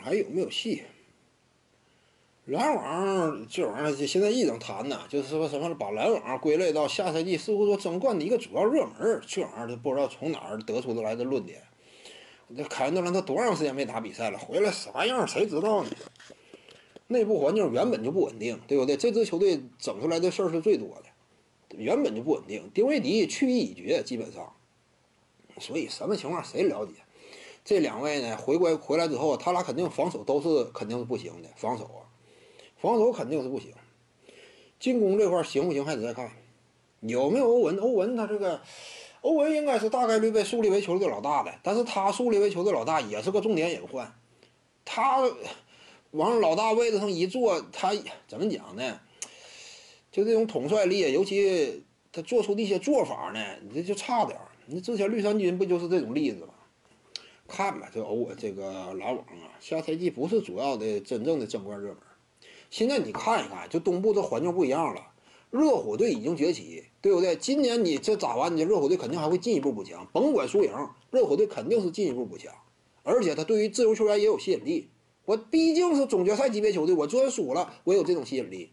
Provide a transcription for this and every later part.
还有没有戏？篮网这玩意儿就现在一整谈呢，就是说什么把篮网归类到下赛季似乎说争冠的一个主要热门这玩意儿都不知道从哪儿得出的来的论点。这凯文杜兰特多长时间没打比赛了？回来啥样谁知道呢？内部环境原本就不稳定，对不对？这支球队整出来的事儿是最多的，原本就不稳定。丁威迪去意已决，基本上，所以什么情况谁了解？这两位呢，回归回来之后，他俩肯定防守都是肯定是不行的，防守啊，防守肯定是不行。进攻这块行不行还得再看，有没有欧文？欧文他这个，欧文应该是大概率被树立为球队老大的，但是他树立为球队老大也是个重点隐患，他往老大位置上一坐，他怎么讲呢？就这种统帅力，尤其他做出的一些做法呢，你这就差点。你之前绿衫军不就是这种例子吗？看吧，这欧文这个篮网啊，下赛季不是主要的真正的争冠热门。现在你看一看，就东部这环境不一样了，热火队已经崛起，对不对？今年你这咋完？你热火队肯定还会进一步补强，甭管输赢，热火队肯定是进一步补强，而且他对于自由球员也有吸引力。我毕竟是总决赛级别球队，我就算输了，我有这种吸引力。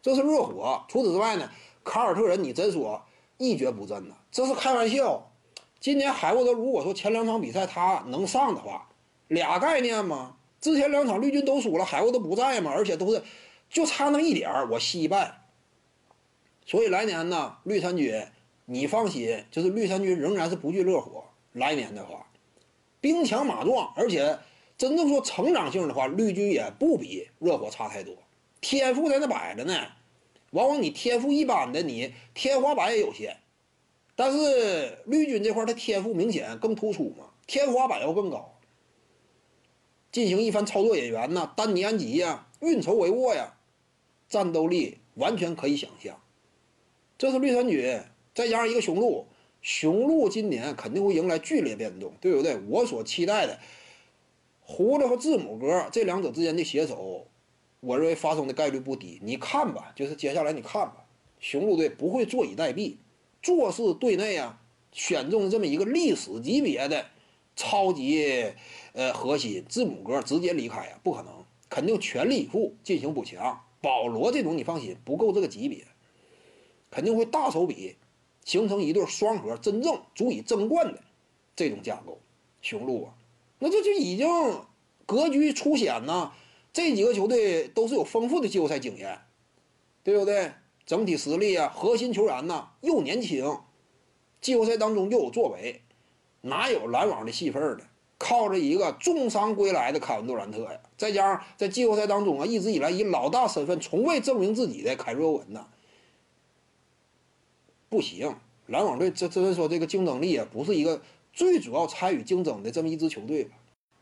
这是热火。除此之外呢，凯尔特人你真说一蹶不振呢？这是开玩笑。今年海沃德如果说前两场比赛他能上的话，俩概念吗？之前两场绿军都输了，海沃德不在嘛，而且都是就差那么一点儿，我惜败。所以来年呢，绿衫军你放心，就是绿衫军仍然是不惧热火。来年的话，兵强马壮，而且真正说成长性的话，绿军也不比热火差太多。天赋在那摆着呢，往往你天赋一般的，你天花板也有限。但是绿军这块，他天赋明显更突出嘛，天花板要更高。进行一番操作，演员呢，丹尼安吉呀，运筹帷幄呀，战斗力完全可以想象。这是绿衫军，再加上一个雄鹿，雄鹿今年肯定会迎来剧烈变动，对不对？我所期待的胡子和字母哥这两者之间的携手，我认为发生的概率不低。你看吧，就是接下来你看吧，雄鹿队不会坐以待毙。做事队内啊，选中这么一个历史级别的超级呃核心，字母哥直接离开呀，不可能，肯定全力以赴进行补强。保罗这种你放心，不够这个级别，肯定会大手笔形成一对双核，真正足以争冠的这种架构。雄鹿啊，那这就已经格局初显呐。这几个球队都是有丰富的季后赛经验，对不对？整体实力啊，核心球员呐又年轻，季后赛当中又有作为，哪有篮网的戏份呢？靠着一个重伤归来的凯文杜兰特呀，再加上在季后赛当中啊，一直以来以老大身份从未证明自己的凯瑞欧文呐，不行，篮网队这真是说这个竞争力啊，不是一个最主要参与竞争的这么一支球队吧？